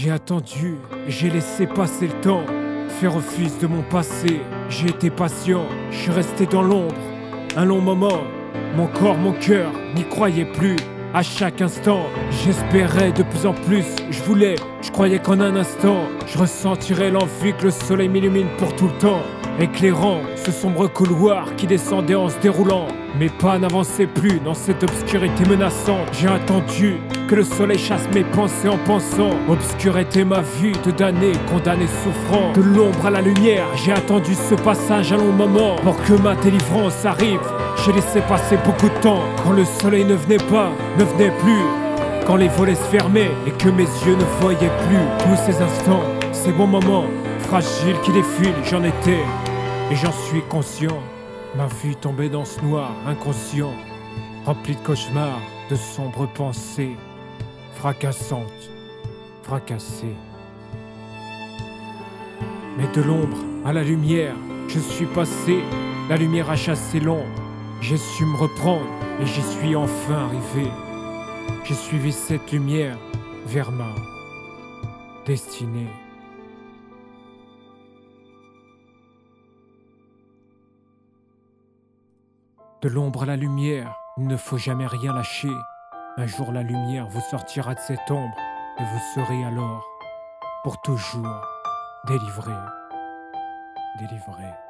J'ai attendu, j'ai laissé passer le temps, faire office de mon passé. J'ai été patient, je suis resté dans l'ombre. Un long moment, mon corps, mon cœur n'y croyait plus. À chaque instant, j'espérais de plus en plus. Je voulais, je croyais qu'en un instant, je ressentirais l'envie que le soleil m'illumine pour tout le temps. Éclairant ce sombre couloir qui descendait en se déroulant. Mes pas n'avançaient plus dans cette obscurité menaçante. J'ai attendu que le soleil chasse mes pensées en pensant. Obscure était ma vue de damné, condamné souffrant. De l'ombre à la lumière, j'ai attendu ce passage un long moment pour que ma délivrance arrive. J'ai laissé passer beaucoup de temps quand le soleil ne venait pas, ne venait plus. Quand les volets se fermaient et que mes yeux ne voyaient plus tous ces instants, ces bons moments fragiles qui défilent, j'en étais et j'en suis conscient. Ma vue tombait dans ce noir inconscient, rempli de cauchemars, de sombres pensées, fracassantes, fracassées. Mais de l'ombre à la lumière, je suis passé, la lumière a chassé l'ombre. J'ai su me reprendre et j'y suis enfin arrivé. J'ai suivi cette lumière vers ma destinée. De l'ombre à la lumière, il ne faut jamais rien lâcher. Un jour la lumière vous sortira de cette ombre et vous serez alors, pour toujours, délivré. Délivré.